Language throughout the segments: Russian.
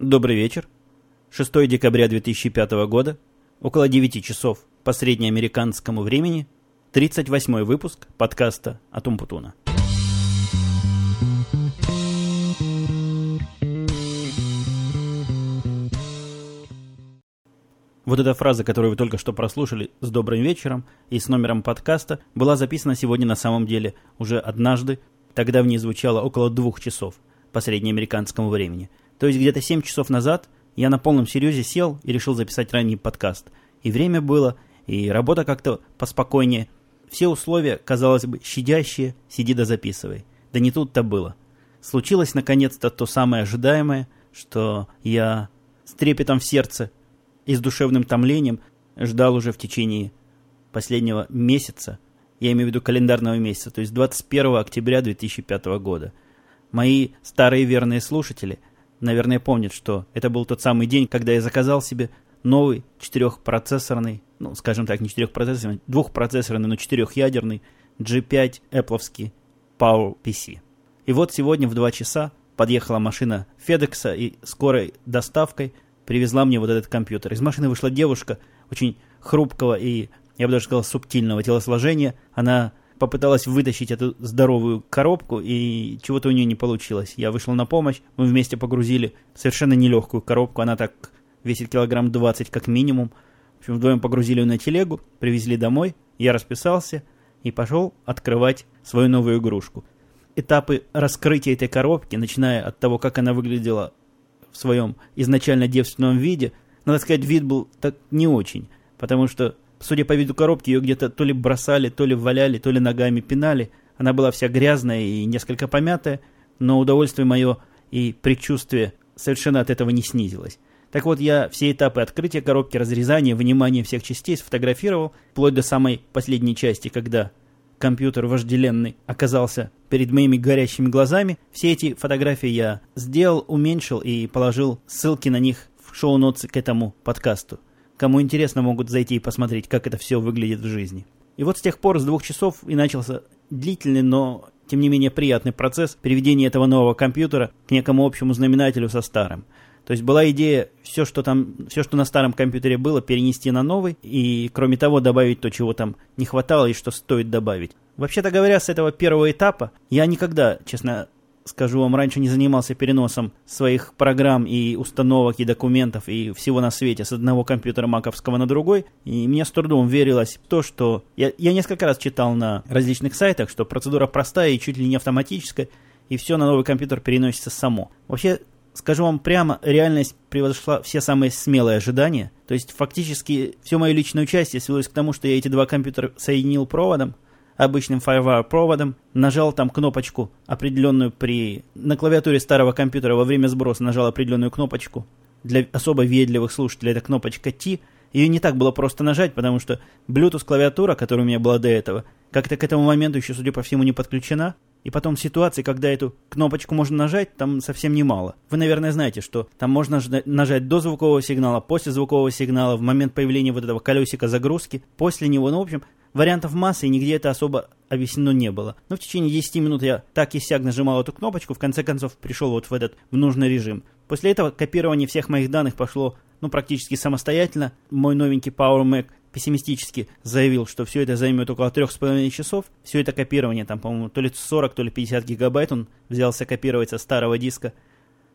Добрый вечер. 6 декабря 2005 года, около 9 часов по среднеамериканскому времени, 38 выпуск подкаста от Умпутуна. Вот эта фраза, которую вы только что прослушали с добрым вечером и с номером подкаста, была записана сегодня на самом деле уже однажды. Тогда в ней звучало около двух часов по среднеамериканскому времени – то есть где-то 7 часов назад я на полном серьезе сел и решил записать ранний подкаст. И время было, и работа как-то поспокойнее. Все условия, казалось бы, щадящие, сиди да записывай. Да не тут-то было. Случилось наконец-то то самое ожидаемое, что я с трепетом в сердце и с душевным томлением ждал уже в течение последнего месяца, я имею в виду календарного месяца, то есть 21 октября 2005 года. Мои старые верные слушатели – наверное, помнит, что это был тот самый день, когда я заказал себе новый четырехпроцессорный, ну, скажем так, не четырехпроцессорный, двухпроцессорный, но четырехъядерный G5 Apple Power PC. И вот сегодня в 2 часа подъехала машина FedEx и скорой доставкой привезла мне вот этот компьютер. Из машины вышла девушка очень хрупкого и, я бы даже сказал, субтильного телосложения. Она попыталась вытащить эту здоровую коробку, и чего-то у нее не получилось. Я вышел на помощь, мы вместе погрузили совершенно нелегкую коробку, она так весит килограмм 20 как минимум. В общем, вдвоем погрузили ее на телегу, привезли домой, я расписался и пошел открывать свою новую игрушку. Этапы раскрытия этой коробки, начиная от того, как она выглядела в своем изначально девственном виде, надо сказать, вид был так не очень, потому что Судя по виду коробки, ее где-то то ли бросали, то ли валяли, то ли ногами пинали. Она была вся грязная и несколько помятая, но удовольствие мое и предчувствие совершенно от этого не снизилось. Так вот, я все этапы открытия коробки, разрезания, вынимания всех частей сфотографировал, вплоть до самой последней части, когда компьютер вожделенный оказался перед моими горящими глазами. Все эти фотографии я сделал, уменьшил и положил ссылки на них в шоу-ноты к этому подкасту. Кому интересно, могут зайти и посмотреть, как это все выглядит в жизни. И вот с тех пор, с двух часов, и начался длительный, но тем не менее приятный процесс переведения этого нового компьютера к некому общему знаменателю со старым. То есть была идея все, что там, все, что на старом компьютере было, перенести на новый, и кроме того добавить то, чего там не хватало и что стоит добавить. Вообще-то говоря, с этого первого этапа я никогда, честно скажу вам, раньше не занимался переносом своих программ и установок и документов и всего на свете с одного компьютера маковского на другой. И мне с трудом верилось то, что... Я, я несколько раз читал на различных сайтах, что процедура простая и чуть ли не автоматическая, и все на новый компьютер переносится само. Вообще, скажу вам прямо, реальность превзошла все самые смелые ожидания. То есть, фактически, все мое личное участие свелось к тому, что я эти два компьютера соединил проводом, обычным Firewire проводом, нажал там кнопочку определенную при... На клавиатуре старого компьютера во время сброса нажал определенную кнопочку. Для особо ведливых слушателей это кнопочка T. Ее не так было просто нажать, потому что Bluetooth клавиатура, которая у меня была до этого, как-то к этому моменту еще, судя по всему, не подключена. И потом ситуации, когда эту кнопочку можно нажать, там совсем немало. Вы, наверное, знаете, что там можно нажать до звукового сигнала, после звукового сигнала, в момент появления вот этого колесика загрузки, после него, ну, в общем, Вариантов массы, и нигде это особо объяснено не было. Но в течение 10 минут я так и сяк нажимал эту кнопочку, в конце концов пришел вот в этот в нужный режим. После этого копирование всех моих данных пошло ну, практически самостоятельно. Мой новенький Power Mac пессимистически заявил, что все это займет около 3,5 часов. Все это копирование, там, по-моему, то ли 40, то ли 50 гигабайт он взялся копировать со старого диска.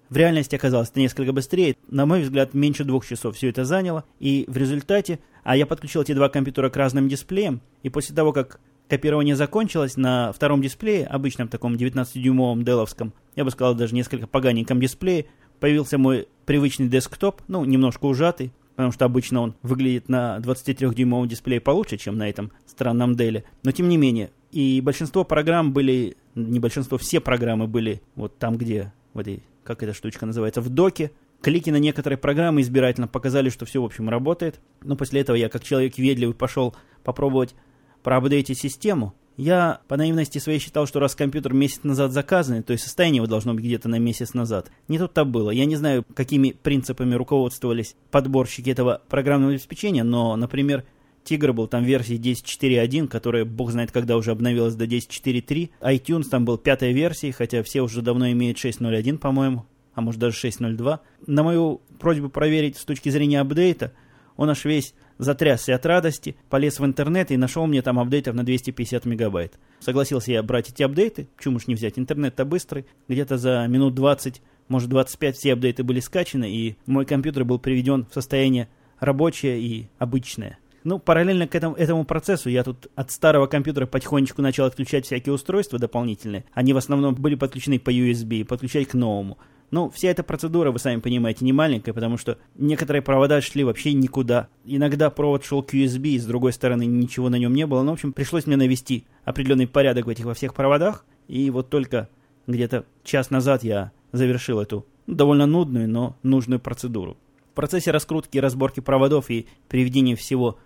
В реальности оказалось это несколько быстрее. На мой взгляд, меньше двух часов все это заняло. И в результате, а я подключил эти два компьютера к разным дисплеям, и после того, как копирование закончилось, на втором дисплее, обычном таком 19-дюймовом деловском, я бы сказал, даже несколько поганеньком дисплее, появился мой привычный десктоп, ну, немножко ужатый, потому что обычно он выглядит на 23-дюймовом дисплее получше, чем на этом странном деле. Но тем не менее, и большинство программ были, не большинство, все программы были вот там, где, в этой как эта штучка называется, в доке. Клики на некоторые программы избирательно показали, что все, в общем, работает. Но после этого я, как человек ведливый, пошел попробовать проапдейтить систему. Я по наивности своей считал, что раз компьютер месяц назад заказан, то есть состояние его должно быть где-то на месяц назад. Не тут-то было. Я не знаю, какими принципами руководствовались подборщики этого программного обеспечения, но, например, Тигр был там версии 10.4.1, которая бог знает когда уже обновилась до 10.4.3. iTunes там был пятой версии, хотя все уже давно имеют 6.0.1, по-моему. а может даже 6.02. На мою просьбу проверить с точки зрения апдейта, он аж весь затрясся от радости, полез в интернет и нашел мне там апдейтов на 250 мегабайт. Согласился я брать эти апдейты, почему уж не взять, интернет-то быстрый, где-то за минут 20, может 25 все апдейты были скачаны, и мой компьютер был приведен в состояние рабочее и обычное. Ну, параллельно к этому, этому процессу я тут от старого компьютера потихонечку начал отключать всякие устройства дополнительные. Они в основном были подключены по USB, подключать к новому. Ну, вся эта процедура, вы сами понимаете, не маленькая, потому что некоторые провода шли вообще никуда. Иногда провод шел к USB, и с другой стороны ничего на нем не было. Ну, в общем, пришлось мне навести определенный порядок в этих во всех проводах. И вот только где-то час назад я завершил эту довольно нудную, но нужную процедуру. В процессе раскрутки и разборки проводов и приведения всего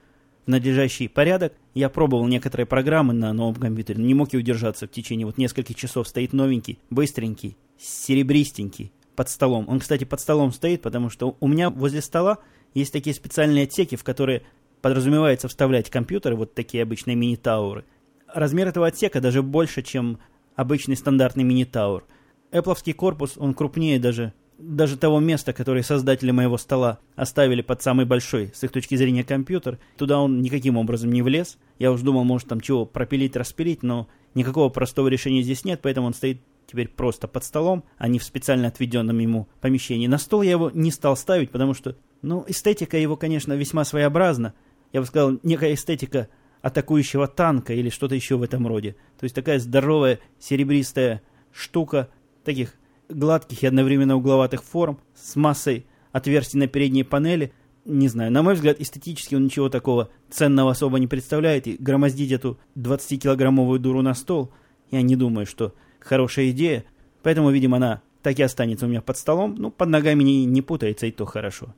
в надлежащий порядок. Я пробовал некоторые программы на новом компьютере, но не мог и удержаться в течение вот нескольких часов. Стоит новенький, быстренький, серебристенький, под столом. Он, кстати, под столом стоит, потому что у меня возле стола есть такие специальные отсеки, в которые подразумевается вставлять компьютеры, вот такие обычные мини-тауры. Размер этого отсека даже больше, чем обычный стандартный мини-таур. Apple корпус, он крупнее даже даже того места, которое создатели моего стола оставили под самый большой, с их точки зрения, компьютер, туда он никаким образом не влез. Я уж думал, может там чего пропилить, распилить, но никакого простого решения здесь нет, поэтому он стоит теперь просто под столом, а не в специально отведенном ему помещении. На стол я его не стал ставить, потому что, ну, эстетика его, конечно, весьма своеобразна. Я бы сказал, некая эстетика атакующего танка или что-то еще в этом роде. То есть такая здоровая серебристая штука, таких гладких и одновременно угловатых форм, с массой отверстий на передней панели. Не знаю, на мой взгляд, эстетически он ничего такого ценного особо не представляет, и громоздить эту 20-килограммовую дуру на стол, я не думаю, что хорошая идея. Поэтому, видимо, она так и останется у меня под столом. Ну, под ногами не, не путается, и то хорошо.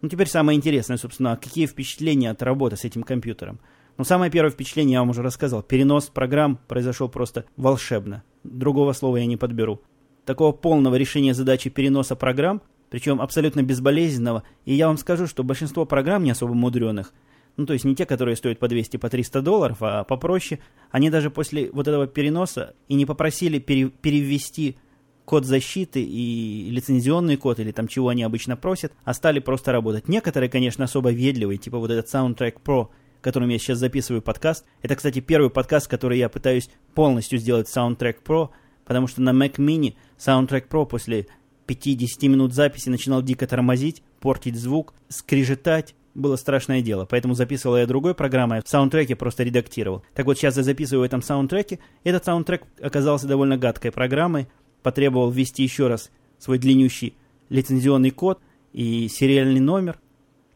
Ну, теперь самое интересное, собственно, какие впечатления от работы с этим компьютером. Ну, самое первое впечатление я вам уже рассказал. Перенос программ произошел просто волшебно. Другого слова я не подберу такого полного решения задачи переноса программ, причем абсолютно безболезненного, и я вам скажу, что большинство программ не особо мудреных, ну то есть не те, которые стоят по 200, по 300 долларов, а попроще, они даже после вот этого переноса и не попросили пере, перевести код защиты и лицензионный код, или там чего они обычно просят, а стали просто работать. Некоторые, конечно, особо ведливые, типа вот этот Soundtrack Pro, которым я сейчас записываю подкаст. Это, кстати, первый подкаст, который я пытаюсь полностью сделать Soundtrack Pro – потому что на Mac Mini Soundtrack Pro после 5-10 минут записи начинал дико тормозить, портить звук, скрежетать. Было страшное дело, поэтому записывал я другой программой, в саундтреке просто редактировал. Так вот, сейчас я записываю в этом саундтреке. Этот саундтрек оказался довольно гадкой программой, потребовал ввести еще раз свой длиннющий лицензионный код и сериальный номер.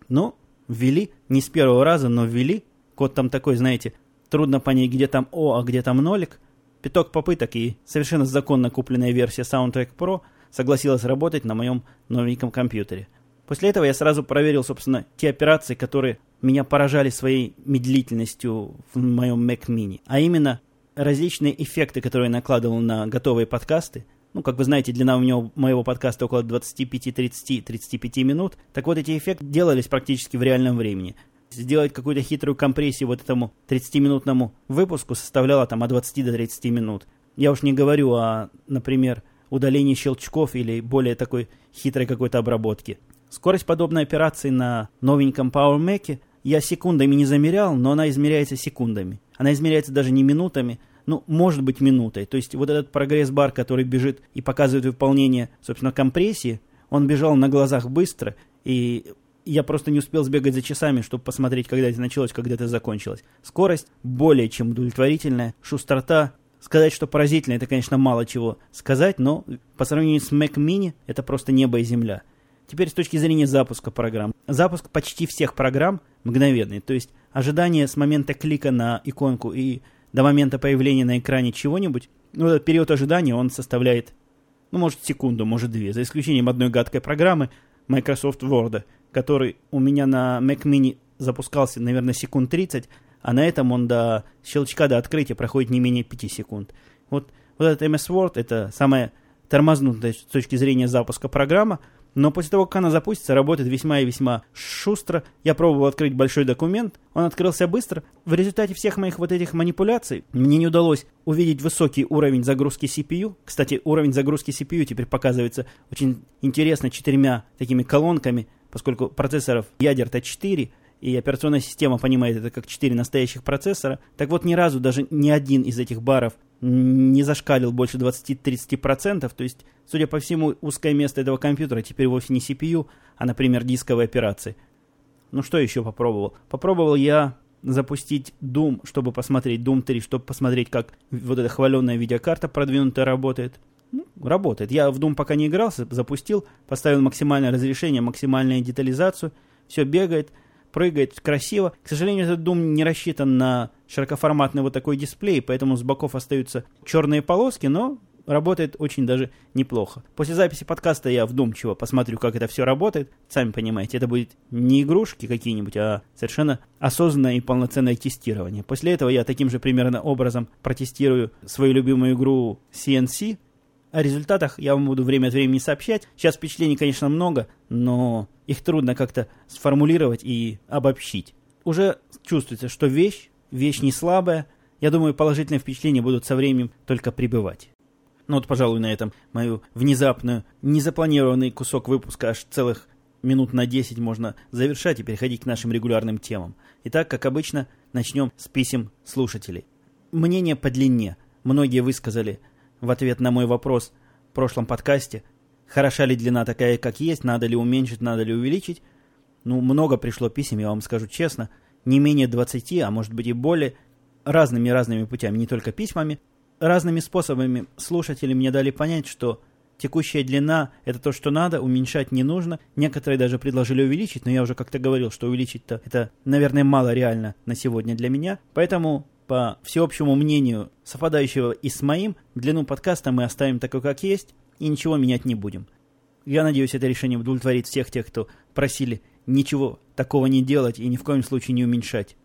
Но ввели, не с первого раза, но ввели. Код там такой, знаете, трудно понять, где там О, а где там нолик. Пяток попыток и совершенно законно купленная версия Soundtrack Pro согласилась работать на моем новеньком компьютере. После этого я сразу проверил, собственно, те операции, которые меня поражали своей медлительностью в моем Mac Mini. А именно, различные эффекты, которые я накладывал на готовые подкасты. Ну, как вы знаете, длина у него, моего подкаста около 25-30-35 минут. Так вот, эти эффекты делались практически в реальном времени сделать какую-то хитрую компрессию вот этому 30-минутному выпуску составляло там от 20 до 30 минут. Я уж не говорю о, например, удалении щелчков или более такой хитрой какой-то обработки. Скорость подобной операции на новеньком Power Mac я секундами не замерял, но она измеряется секундами. Она измеряется даже не минутами, ну, может быть, минутой. То есть вот этот прогресс-бар, который бежит и показывает выполнение, собственно, компрессии, он бежал на глазах быстро, и я просто не успел сбегать за часами, чтобы посмотреть, когда это началось, когда это закончилось. Скорость более чем удовлетворительная, шустрота. Сказать, что поразительно, это, конечно, мало чего сказать, но по сравнению с Mac Mini это просто небо и земля. Теперь с точки зрения запуска программ. Запуск почти всех программ мгновенный, то есть ожидание с момента клика на иконку и до момента появления на экране чего-нибудь, ну, этот период ожидания, он составляет, ну, может, секунду, может, две, за исключением одной гадкой программы Microsoft Word – который у меня на Mac Mini запускался, наверное, секунд 30, а на этом он до щелчка до открытия проходит не менее 5 секунд. Вот, вот этот MS Word, это самая тормознутая с точки зрения запуска программа, Но после того, как она запустится, работает весьма и весьма шустро. Я пробовал открыть большой документ, он открылся быстро. В результате всех моих вот этих манипуляций мне не удалось увидеть высокий уровень загрузки CPU. Кстати, уровень загрузки CPU теперь показывается очень интересно четырьмя такими колонками, поскольку процессоров ядер-то 4, и операционная система понимает это как 4 настоящих процессора. Так вот, ни разу даже ни один из этих баров не зашкалил больше 20-30%, то есть, судя по всему, узкое место этого компьютера теперь вовсе не CPU, а, например, дисковые операции. Ну что еще попробовал? Попробовал я запустить Doom, чтобы посмотреть, Doom 3, чтобы посмотреть, как вот эта хваленная видеокарта продвинутая работает. Ну, работает. Я в Doom пока не игрался, запустил, поставил максимальное разрешение, максимальную детализацию, все бегает – прыгает красиво. К сожалению, этот Doom не рассчитан на широкоформатный вот такой дисплей, поэтому с боков остаются черные полоски, но работает очень даже неплохо. После записи подкаста я вдумчиво посмотрю, как это все работает. Сами понимаете, это будет не игрушки какие-нибудь, а совершенно осознанное и полноценное тестирование. После этого я таким же примерно образом протестирую свою любимую игру CNC, о результатах я вам буду время от времени сообщать. Сейчас впечатлений, конечно, много, но их трудно как-то сформулировать и обобщить. Уже чувствуется, что вещь, вещь не слабая. Я думаю, положительные впечатления будут со временем только прибывать. Ну вот, пожалуй, на этом мою внезапную, незапланированный кусок выпуска аж целых минут на 10 можно завершать и переходить к нашим регулярным темам. Итак, как обычно, начнем с писем слушателей. Мнение по длине. Многие высказали в ответ на мой вопрос в прошлом подкасте, хороша ли длина такая, как есть, надо ли уменьшить, надо ли увеличить, ну, много пришло писем, я вам скажу честно, не менее 20, а может быть и более, разными-разными путями, не только письмами, разными способами слушатели мне дали понять, что текущая длина – это то, что надо, уменьшать не нужно. Некоторые даже предложили увеличить, но я уже как-то говорил, что увеличить-то это, наверное, мало реально на сегодня для меня. Поэтому по всеобщему мнению, совпадающего и с моим, длину подкаста мы оставим такой, как есть, и ничего менять не будем. Я надеюсь, это решение удовлетворит всех тех, кто просили ничего такого не делать и ни в коем случае не уменьшать.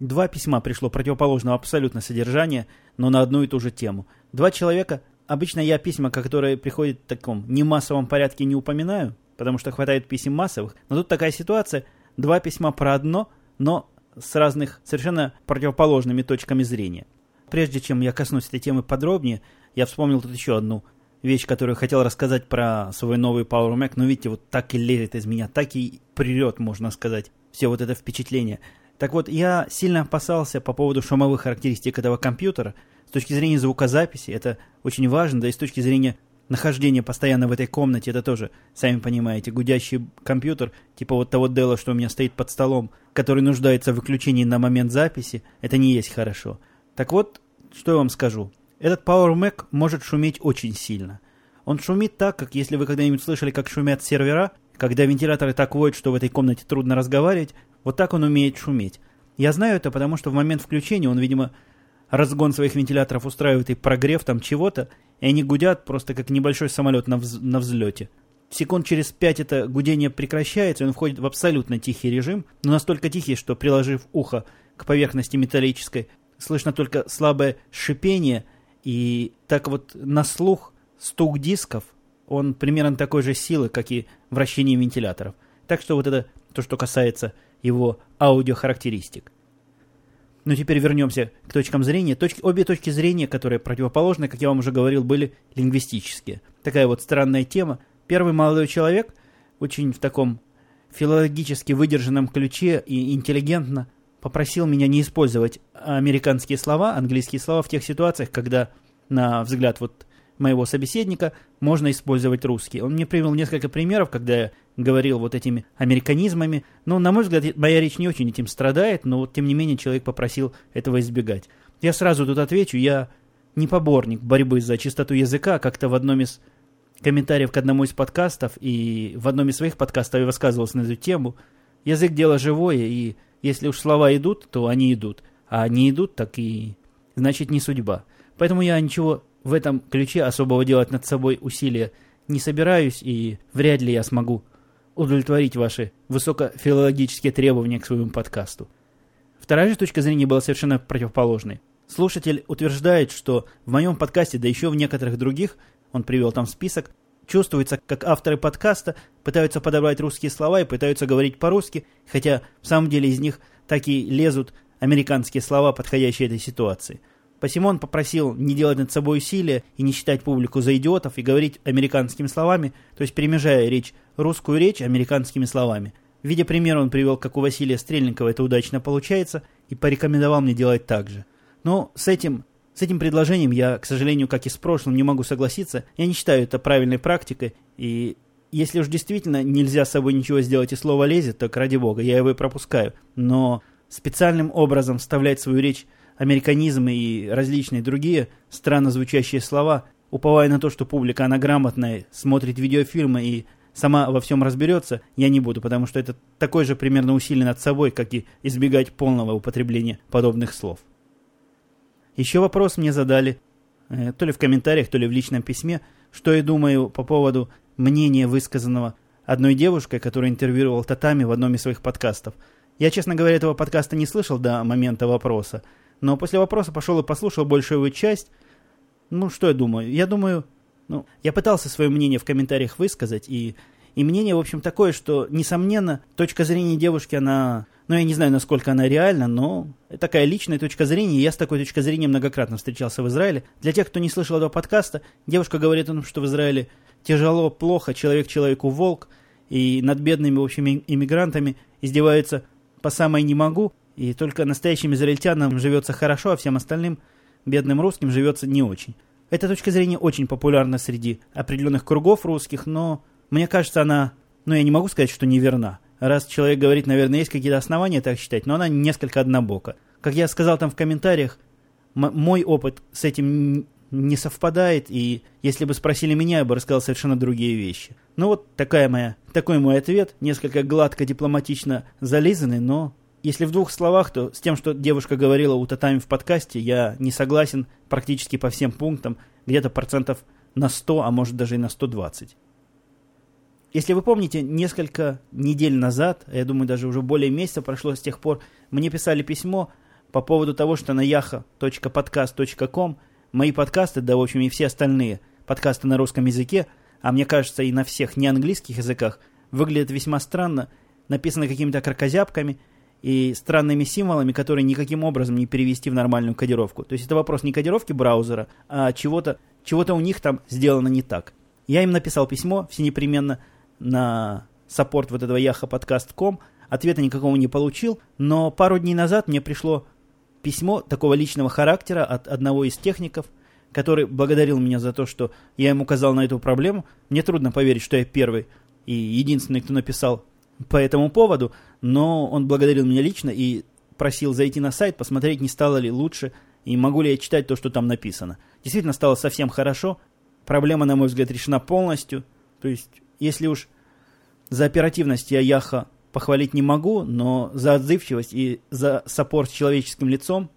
Два письма пришло противоположного абсолютно содержания, но на одну и ту же тему. Два человека, обычно я письма, которые приходят в таком немассовом порядке, не упоминаю, потому что хватает писем массовых, но тут такая ситуация, два письма про одно, но с разных совершенно противоположными точками зрения. Прежде чем я коснусь этой темы подробнее, я вспомнил тут еще одну вещь, которую хотел рассказать про свой новый Power Mac, но видите, вот так и лезет из меня, так и прет, можно сказать, все вот это впечатление. Так вот, я сильно опасался по поводу шумовых характеристик этого компьютера. С точки зрения звукозаписи это очень важно, да и с точки зрения нахождения постоянно в этой комнате, это тоже, сами понимаете, гудящий компьютер, типа вот того дела, что у меня стоит под столом, который нуждается в выключении на момент записи, это не есть хорошо. Так вот, что я вам скажу. Этот Power Mac может шуметь очень сильно. Он шумит так, как если вы когда-нибудь слышали, как шумят сервера, когда вентиляторы так воют, что в этой комнате трудно разговаривать, вот так он умеет шуметь. Я знаю это, потому что в момент включения он, видимо, разгон своих вентиляторов устраивает и прогрев там чего-то, и они гудят просто как небольшой самолет на, вз на взлете. Секунд через пять это гудение прекращается, и он входит в абсолютно тихий режим, но настолько тихий, что, приложив ухо к поверхности металлической, слышно только слабое шипение, и так вот на слух стук дисков, он примерно такой же силы, как и вращение вентиляторов. Так что вот это то, что касается его аудиохарактеристик. Но теперь вернемся к точкам зрения. Точки, обе точки зрения, которые противоположны, как я вам уже говорил, были лингвистические. Такая вот странная тема. Первый молодой человек, очень в таком филологически выдержанном ключе и интеллигентно, попросил меня не использовать американские слова, английские слова в тех ситуациях, когда, на взгляд вот моего собеседника, можно использовать русский. Он мне привел несколько примеров, когда я говорил вот этими американизмами. Но, на мой взгляд, моя речь не очень этим страдает, но вот, тем не менее человек попросил этого избегать. Я сразу тут отвечу, я не поборник борьбы за чистоту языка, как-то в одном из комментариев к одному из подкастов и в одном из своих подкастов я высказывался на эту тему. Язык – дело живое, и если уж слова идут, то они идут, а не идут, так и значит не судьба. Поэтому я ничего в этом ключе особого делать над собой усилия не собираюсь, и вряд ли я смогу удовлетворить ваши высокофилологические требования к своему подкасту. Вторая же точка зрения была совершенно противоположной. Слушатель утверждает, что в моем подкасте, да еще в некоторых других, он привел там список, чувствуется, как авторы подкаста пытаются подобрать русские слова и пытаются говорить по-русски, хотя в самом деле из них так и лезут американские слова, подходящие этой ситуации. Посему он попросил не делать над собой усилия и не считать публику за идиотов и говорить американскими словами, то есть перемежая речь, русскую речь американскими словами. В виде примера он привел, как у Василия Стрельникова это удачно получается, и порекомендовал мне делать так же. Но с этим, с этим предложением я, к сожалению, как и с прошлым, не могу согласиться. Я не считаю это правильной практикой, и если уж действительно нельзя с собой ничего сделать и слово лезет, так ради бога, я его и пропускаю. Но специальным образом вставлять свою речь американизмы и различные другие странно звучащие слова, уповая на то, что публика, она грамотная, смотрит видеофильмы и сама во всем разберется, я не буду, потому что это такое же примерно усилие над собой, как и избегать полного употребления подобных слов. Еще вопрос мне задали, э, то ли в комментариях, то ли в личном письме, что я думаю по поводу мнения, высказанного одной девушкой, которая интервьюировал Татами в одном из своих подкастов. Я, честно говоря, этого подкаста не слышал до момента вопроса, но после вопроса пошел и послушал большую его часть. Ну, что я думаю? Я думаю, ну, я пытался свое мнение в комментариях высказать, и, и мнение, в общем, такое, что, несомненно, точка зрения девушки, она, ну, я не знаю, насколько она реальна, но такая личная точка зрения, я с такой точкой зрения многократно встречался в Израиле. Для тех, кто не слышал этого подкаста, девушка говорит о том, что в Израиле тяжело, плохо, человек человеку волк, и над бедными, в общем, иммигрантами издеваются по самой не могу, и только настоящим израильтянам живется хорошо, а всем остальным, бедным русским, живется не очень. Эта точка зрения очень популярна среди определенных кругов русских, но мне кажется, она, ну я не могу сказать, что неверна. Раз человек говорит, наверное, есть какие-то основания так считать, но она несколько однобока. Как я сказал там в комментариях, мой опыт с этим не совпадает, и если бы спросили меня, я бы рассказал совершенно другие вещи. Ну вот такая моя, такой мой ответ, несколько гладко, дипломатично зализанный, но если в двух словах, то с тем, что девушка говорила у Татами в подкасте, я не согласен практически по всем пунктам, где-то процентов на 100, а может даже и на 120. Если вы помните, несколько недель назад, я думаю, даже уже более месяца прошло с тех пор, мне писали письмо по поводу того, что на yaha.podcast.com мои подкасты, да, в общем, и все остальные подкасты на русском языке, а мне кажется, и на всех неанглийских языках, выглядят весьма странно, написаны какими-то кракозябками – и странными символами, которые никаким образом не перевести в нормальную кодировку. То есть это вопрос не кодировки браузера, а чего-то чего у них там сделано не так. Я им написал письмо, все непременно на саппорт вот этого yahoo ответа никакого не получил, но пару дней назад мне пришло письмо такого личного характера от одного из техников, который благодарил меня за то, что я ему указал на эту проблему. Мне трудно поверить, что я первый и единственный, кто написал по этому поводу, но он благодарил меня лично и просил зайти на сайт, посмотреть, не стало ли лучше и могу ли я читать то, что там написано. Действительно стало совсем хорошо. Проблема, на мой взгляд, решена полностью. То есть, если уж за оперативность я Яха похвалить не могу, но за отзывчивость и за саппорт с человеческим лицом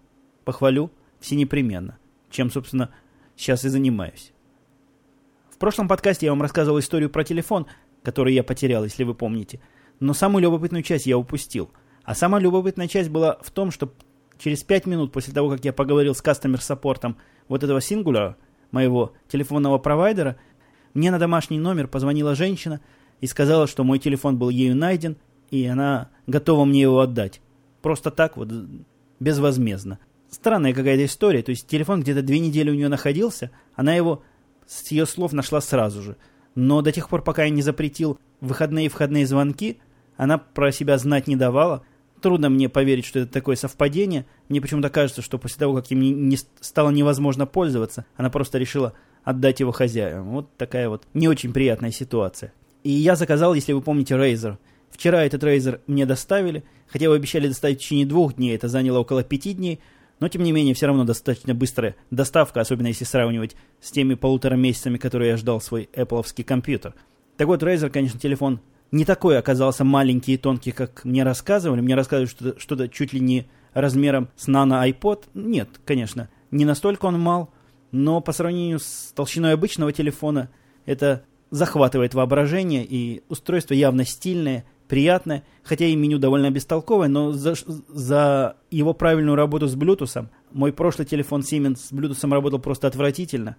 похвалю все непременно, чем, собственно, сейчас и занимаюсь. В прошлом подкасте я вам рассказывал историю про телефон, который я потерял, если вы помните – но самую любопытную часть я упустил. А самая любопытная часть была в том, что через 5 минут после того, как я поговорил с кастомер-саппортом вот этого сингуляра, моего телефонного провайдера, мне на домашний номер позвонила женщина и сказала, что мой телефон был ею найден, и она готова мне его отдать. Просто так вот, безвозмездно. Странная какая-то история. То есть телефон где-то две недели у нее находился, она его с ее слов нашла сразу же. Но до тех пор, пока я не запретил выходные и входные звонки – она про себя знать не давала. Трудно мне поверить, что это такое совпадение. Мне почему-то кажется, что после того, как им не, не стало невозможно пользоваться, она просто решила отдать его хозяину. Вот такая вот не очень приятная ситуация. И я заказал, если вы помните, Razer. Вчера этот Razer мне доставили, хотя его обещали доставить в течение двух дней, это заняло около пяти дней, но тем не менее все равно достаточно быстрая доставка, особенно если сравнивать с теми полутора месяцами, которые я ждал свой Apple компьютер. Так вот, Razer, конечно, телефон не такой оказался маленький и тонкий, как мне рассказывали. Мне рассказывали, что что-то чуть ли не размером с нано iPod. Нет, конечно, не настолько он мал, но по сравнению с толщиной обычного телефона это захватывает воображение, и устройство явно стильное, приятное, хотя и меню довольно бестолковое, но за, за его правильную работу с Bluetooth, мой прошлый телефон Siemens с Bluetooth работал просто отвратительно.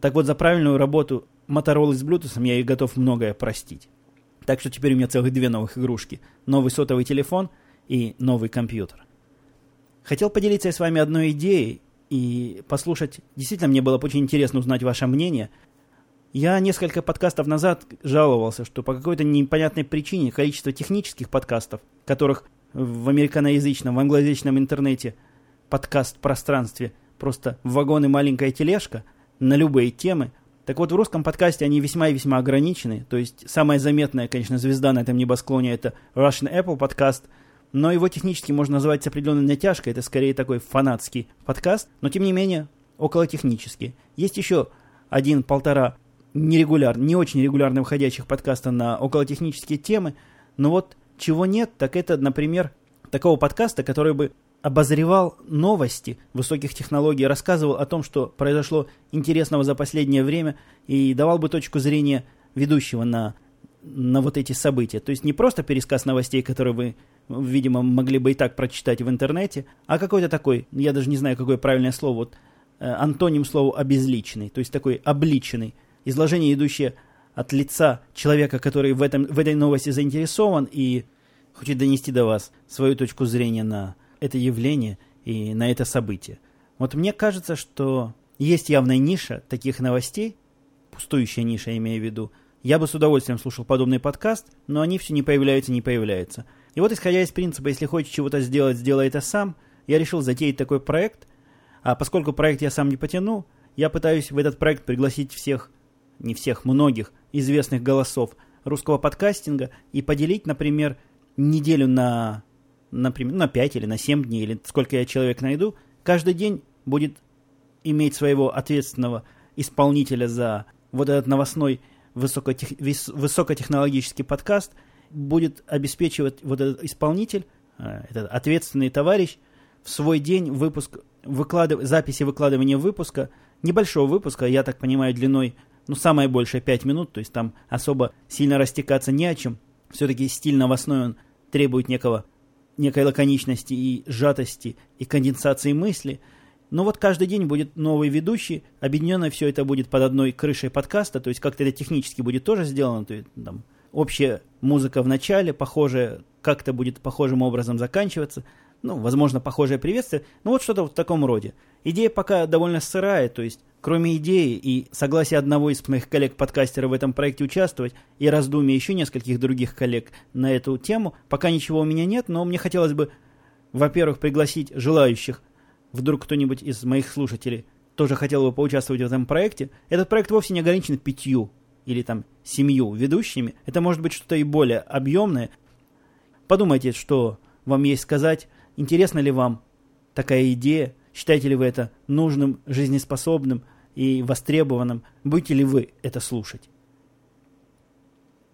Так вот, за правильную работу Motorola с Bluetooth я ей готов многое простить. Так что теперь у меня целых две новых игрушки. Новый сотовый телефон и новый компьютер. Хотел поделиться с вами одной идеей и послушать. Действительно, мне было очень интересно узнать ваше мнение. Я несколько подкастов назад жаловался, что по какой-то непонятной причине количество технических подкастов, которых в американоязычном, в англоязычном интернете подкаст-пространстве просто вагон и маленькая тележка на любые темы – так вот, в русском подкасте они весьма и весьма ограничены. То есть, самая заметная, конечно, звезда на этом небосклоне – это Russian Apple подкаст, но его технически можно назвать с определенной натяжкой. Это скорее такой фанатский подкаст, но, тем не менее, около технический. Есть еще один-полтора нерегуляр, не очень регулярно выходящих подкаста на околотехнические темы, но вот чего нет, так это, например, такого подкаста, который бы обозревал новости высоких технологий, рассказывал о том, что произошло интересного за последнее время, и давал бы точку зрения ведущего на, на вот эти события. То есть не просто пересказ новостей, которые вы, видимо, могли бы и так прочитать в интернете, а какой-то такой, я даже не знаю, какое правильное слово, вот э, антоним слову обезличенный, то есть такой обличенный, изложение, идущее от лица человека, который в, этом, в этой новости заинтересован и хочет донести до вас свою точку зрения на это явление и на это событие. Вот мне кажется, что есть явная ниша таких новостей, пустующая ниша, я имею в виду. Я бы с удовольствием слушал подобный подкаст, но они все не появляются, не появляются. И вот, исходя из принципа, если хочешь чего-то сделать, сделай это сам, я решил затеять такой проект. А поскольку проект я сам не потяну, я пытаюсь в этот проект пригласить всех, не всех, многих известных голосов русского подкастинга и поделить, например, неделю на например, на 5 или на 7 дней, или сколько я человек найду, каждый день будет иметь своего ответственного исполнителя за вот этот новостной высокотех... высокотехнологический подкаст, будет обеспечивать вот этот исполнитель, э, этот ответственный товарищ, в свой день выпуск, выклад записи выкладывания выпуска, небольшого выпуска, я так понимаю, длиной, ну, самое большее 5 минут, то есть там особо сильно растекаться не о чем. Все-таки стиль новостной, он требует некого некой лаконичности и сжатости и конденсации мысли. Но вот каждый день будет новый ведущий, объединенно все это будет под одной крышей подкаста, то есть как-то это технически будет тоже сделано, то есть там общая музыка в начале, похожая, как-то будет похожим образом заканчиваться, ну, возможно, похожее приветствие, ну вот что-то в таком роде. Идея пока довольно сырая, то есть Кроме идеи и согласия одного из моих коллег-подкастеров в этом проекте участвовать и раздумий еще нескольких других коллег на эту тему, пока ничего у меня нет, но мне хотелось бы, во-первых, пригласить желающих, вдруг кто-нибудь из моих слушателей тоже хотел бы поучаствовать в этом проекте. Этот проект вовсе не ограничен пятью или там семью ведущими. Это может быть что-то и более объемное. Подумайте, что вам есть сказать, интересна ли вам такая идея, считаете ли вы это нужным, жизнеспособным, и востребованным. Будете ли вы это слушать?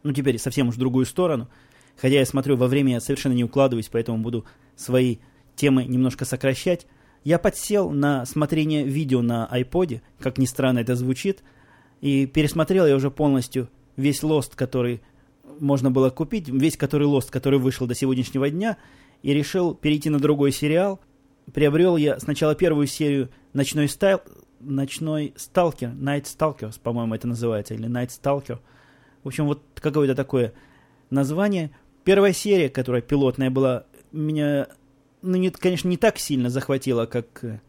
Ну, теперь совсем уж другую сторону. Хотя я смотрю, во время я совершенно не укладываюсь, поэтому буду свои темы немножко сокращать. Я подсел на смотрение видео на iPod, как ни странно это звучит, и пересмотрел я уже полностью весь Lost, который можно было купить, весь который Lost, который вышел до сегодняшнего дня, и решил перейти на другой сериал. Приобрел я сначала первую серию «Ночной стайл», ночной сталкер, Night Stalkers, по-моему, это называется, или Night Stalker. В общем, вот какое-то такое название. Первая серия, которая пилотная была, меня, ну, не, конечно, не так сильно захватила, как,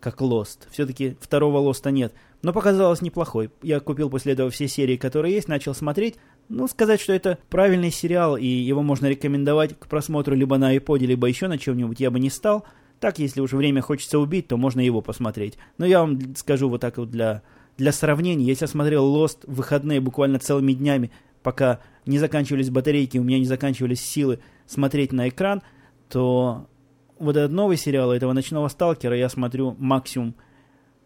как Lost. Все-таки второго Лоста нет. Но показалось неплохой. Я купил после этого все серии, которые есть, начал смотреть. Ну, сказать, что это правильный сериал, и его можно рекомендовать к просмотру либо на iPod, либо еще на чем-нибудь, я бы не стал – так, если уже время хочется убить, то можно его посмотреть. Но я вам скажу вот так вот для, для сравнения. Если я смотрел Lost в выходные буквально целыми днями, пока не заканчивались батарейки, у меня не заканчивались силы смотреть на экран, то вот этот новый сериал этого «Ночного сталкера» я смотрю максимум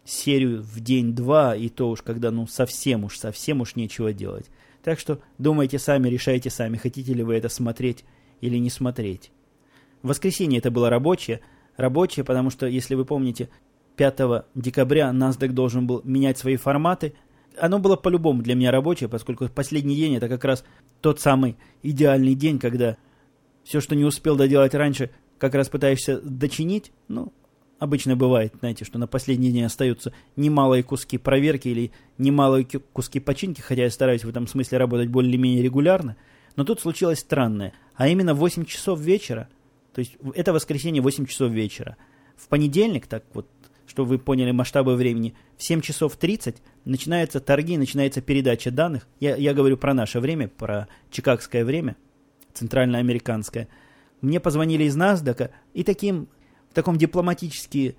серию в день-два, и то уж когда ну совсем уж, совсем уж нечего делать. Так что думайте сами, решайте сами, хотите ли вы это смотреть или не смотреть. В воскресенье это было рабочее – рабочее, потому что, если вы помните, 5 декабря NASDAQ должен был менять свои форматы. Оно было по-любому для меня рабочее, поскольку последний день это как раз тот самый идеальный день, когда все, что не успел доделать раньше, как раз пытаешься дочинить. Ну, обычно бывает, знаете, что на последний день остаются немалые куски проверки или немалые куски починки, хотя я стараюсь в этом смысле работать более-менее регулярно. Но тут случилось странное, а именно в 8 часов вечера, то есть это воскресенье 8 часов вечера. В понедельник, так вот, чтобы вы поняли масштабы времени, в 7 часов 30 начинаются торги, начинается передача данных. Я, я говорю про наше время, про чикагское время, центральноамериканское. Мне позвонили из NASDAQ и таким в таком дипломатически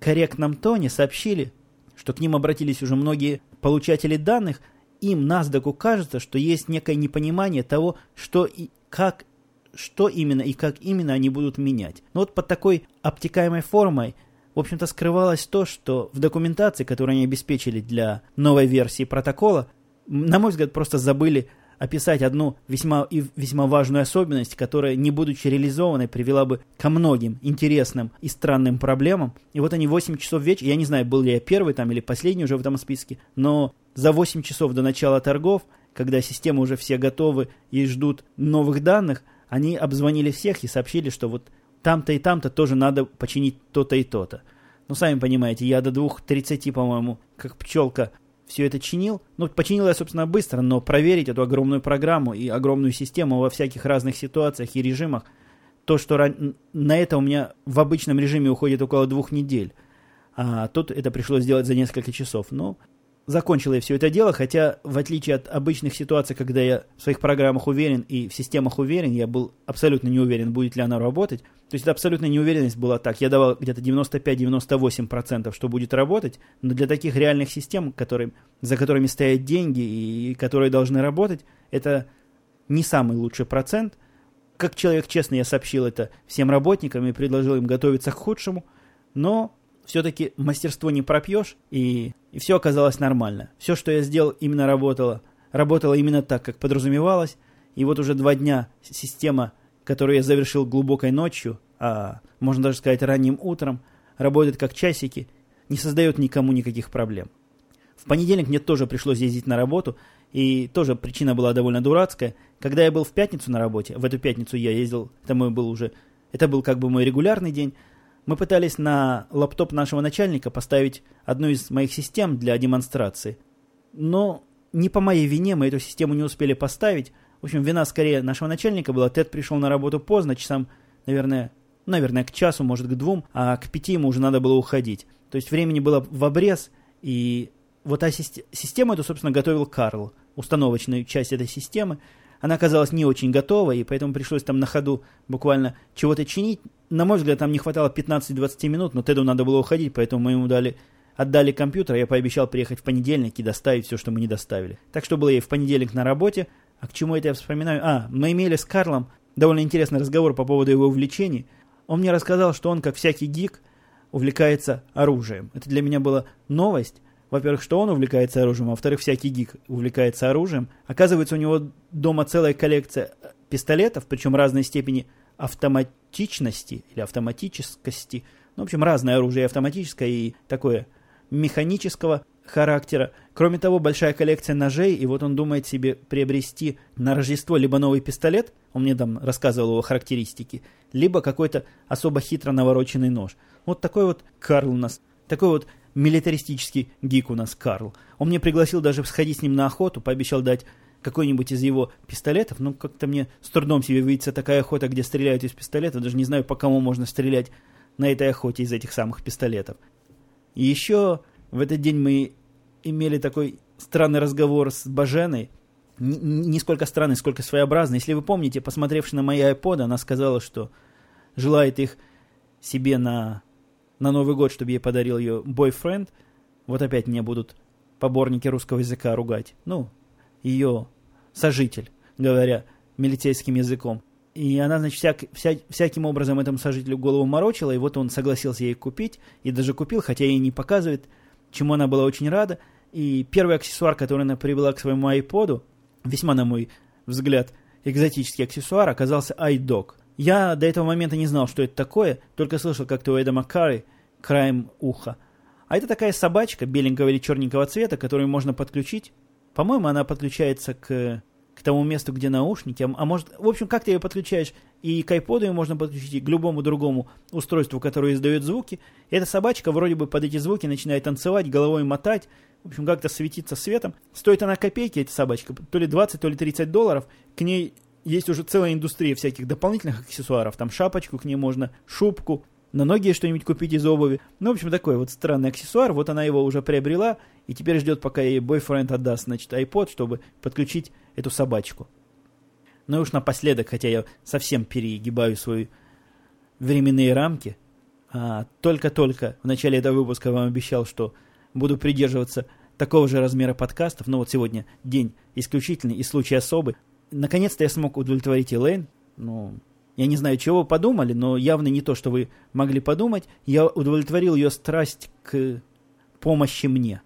корректном тоне сообщили, что к ним обратились уже многие получатели данных, им, NASDAQ, кажется, что есть некое непонимание того, что и как, что именно и как именно они будут менять. Но вот под такой обтекаемой формой, в общем-то, скрывалось то, что в документации, которую они обеспечили для новой версии протокола, на мой взгляд, просто забыли описать одну весьма, и весьма важную особенность, которая, не будучи реализованной, привела бы ко многим интересным и странным проблемам. И вот они 8 часов вечера, я не знаю, был ли я первый там или последний уже в этом списке, но за 8 часов до начала торгов, когда системы уже все готовы и ждут новых данных, они обзвонили всех и сообщили, что вот там-то и там-то тоже надо починить то-то и то-то. Ну, сами понимаете, я до 2.30, по-моему, как пчелка все это чинил. Ну, починил я, собственно, быстро, но проверить эту огромную программу и огромную систему во всяких разных ситуациях и режимах, то, что на это у меня в обычном режиме уходит около двух недель. А тут это пришлось сделать за несколько часов. Но закончил я все это дело, хотя в отличие от обычных ситуаций, когда я в своих программах уверен и в системах уверен, я был абсолютно не уверен, будет ли она работать. То есть это абсолютная неуверенность была так. Я давал где-то 95-98%, что будет работать, но для таких реальных систем, которые, за которыми стоят деньги и которые должны работать, это не самый лучший процент. Как человек честно, я сообщил это всем работникам и предложил им готовиться к худшему, но все-таки мастерство не пропьешь, и, и все оказалось нормально. Все, что я сделал, именно работало. Работало именно так, как подразумевалось. И вот уже два дня система, которую я завершил глубокой ночью, а можно даже сказать ранним утром, работает как часики, не создает никому никаких проблем. В понедельник мне тоже пришлось ездить на работу, и тоже причина была довольно дурацкая. Когда я был в пятницу на работе, в эту пятницу я ездил, это мой был уже, это был как бы мой регулярный день, мы пытались на лаптоп нашего начальника поставить одну из моих систем для демонстрации. Но не по моей вине мы эту систему не успели поставить. В общем, вина скорее нашего начальника была. Тед пришел на работу поздно, часам, наверное, наверное, к часу, может, к двум, а к пяти ему уже надо было уходить. То есть времени было в обрез, и вот та систему эту, собственно, готовил Карл, установочную часть этой системы. Она оказалась не очень готова, и поэтому пришлось там на ходу буквально чего-то чинить. На мой взгляд, там не хватало 15-20 минут, но Теду надо было уходить, поэтому мы ему дали, отдали компьютер, я пообещал приехать в понедельник и доставить все, что мы не доставили. Так что было я в понедельник на работе. А к чему это я вспоминаю? А, мы имели с Карлом довольно интересный разговор по поводу его увлечений. Он мне рассказал, что он, как всякий гик, увлекается оружием. Это для меня была новость, во-первых, что он увлекается оружием, а во-вторых, всякий гик увлекается оружием. Оказывается, у него дома целая коллекция пистолетов, причем разной степени автоматичности или автоматическости. Ну, в общем, разное оружие автоматическое и такое механического характера. Кроме того, большая коллекция ножей, и вот он думает себе приобрести на Рождество либо новый пистолет, он мне там рассказывал его характеристики, либо какой-то особо хитро навороченный нож. Вот такой вот Карл у нас, такой вот милитаристический гик у нас Карл. Он мне пригласил даже сходить с ним на охоту, пообещал дать какой-нибудь из его пистолетов. Ну, как-то мне с трудом себе видится такая охота, где стреляют из пистолета. Даже не знаю, по кому можно стрелять на этой охоте из этих самых пистолетов. И еще в этот день мы имели такой странный разговор с Баженой. Не сколько странный, сколько своеобразный. Если вы помните, посмотревши на мои iPod, она сказала, что желает их себе на на Новый год, чтобы ей подарил ее бойфренд. Вот опять мне будут поборники русского языка ругать. Ну, ее сожитель, говоря милицейским языком. И она, значит, всяк, вся, всяким образом этому сожителю голову морочила, и вот он согласился ей купить, и даже купил, хотя ей не показывает, чему она была очень рада. И первый аксессуар, который она привела к своему айподу, весьма, на мой взгляд, экзотический аксессуар, оказался iDog. Я до этого момента не знал, что это такое, только слышал как-то у Эда Маккары краем уха. А это такая собачка беленького или черненького цвета, которую можно подключить. По-моему, она подключается к к тому месту, где наушники, а, а может, в общем, как ты ее подключаешь, и к iPod ее можно подключить, и к любому другому устройству, которое издает звуки. И эта собачка вроде бы под эти звуки начинает танцевать, головой мотать, в общем, как-то светиться светом. Стоит она копейки, эта собачка, то ли 20, то ли 30 долларов. К ней есть уже целая индустрия всяких дополнительных аксессуаров. Там шапочку к ней можно, шубку, на ноги что-нибудь купить из обуви. Ну, в общем, такой вот странный аксессуар. Вот она его уже приобрела, и теперь ждет, пока ей бойфренд отдаст, значит, iPod, чтобы подключить эту собачку. Ну и уж напоследок, хотя я совсем перегибаю свои временные рамки, а, только-только в начале этого выпуска вам обещал, что буду придерживаться такого же размера подкастов. Но вот сегодня день исключительный и случай особый. Наконец-то я смог удовлетворить Элейн. Ну, я не знаю, чего вы подумали, но явно не то, что вы могли подумать. Я удовлетворил ее страсть к помощи мне.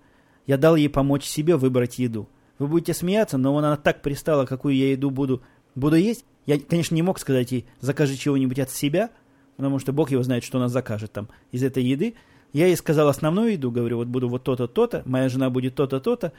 Я дал ей помочь себе выбрать еду. Вы будете смеяться, но она так пристала, какую я еду буду, буду есть. Я, конечно, не мог сказать ей, закажи чего-нибудь от себя, потому что Бог его знает, что она закажет там из этой еды. Я ей сказал основную еду, говорю, вот буду вот то-то, то-то, моя жена будет то-то, то-то,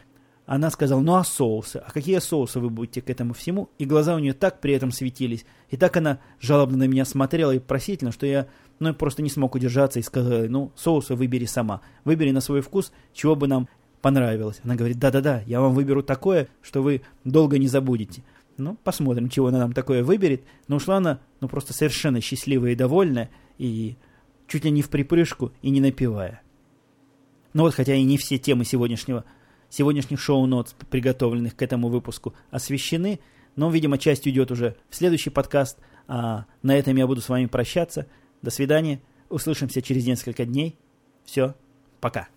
она сказала, ну а соусы? А какие соусы вы будете к этому всему? И глаза у нее так при этом светились. И так она жалобно на меня смотрела и просительно, что я ну, просто не смог удержаться и сказал, ну, соусы выбери сама. Выбери на свой вкус, чего бы нам понравилось. Она говорит, да-да-да, я вам выберу такое, что вы долго не забудете. Ну, посмотрим, чего она нам такое выберет. Но ушла она, ну, просто совершенно счастливая и довольная, и чуть ли не в припрыжку, и не напивая. Ну вот, хотя и не все темы сегодняшнего сегодняшних шоу-нот, приготовленных к этому выпуску, освещены, но, видимо, часть уйдет уже в следующий подкаст, а на этом я буду с вами прощаться. До свидания, услышимся через несколько дней. Все, пока.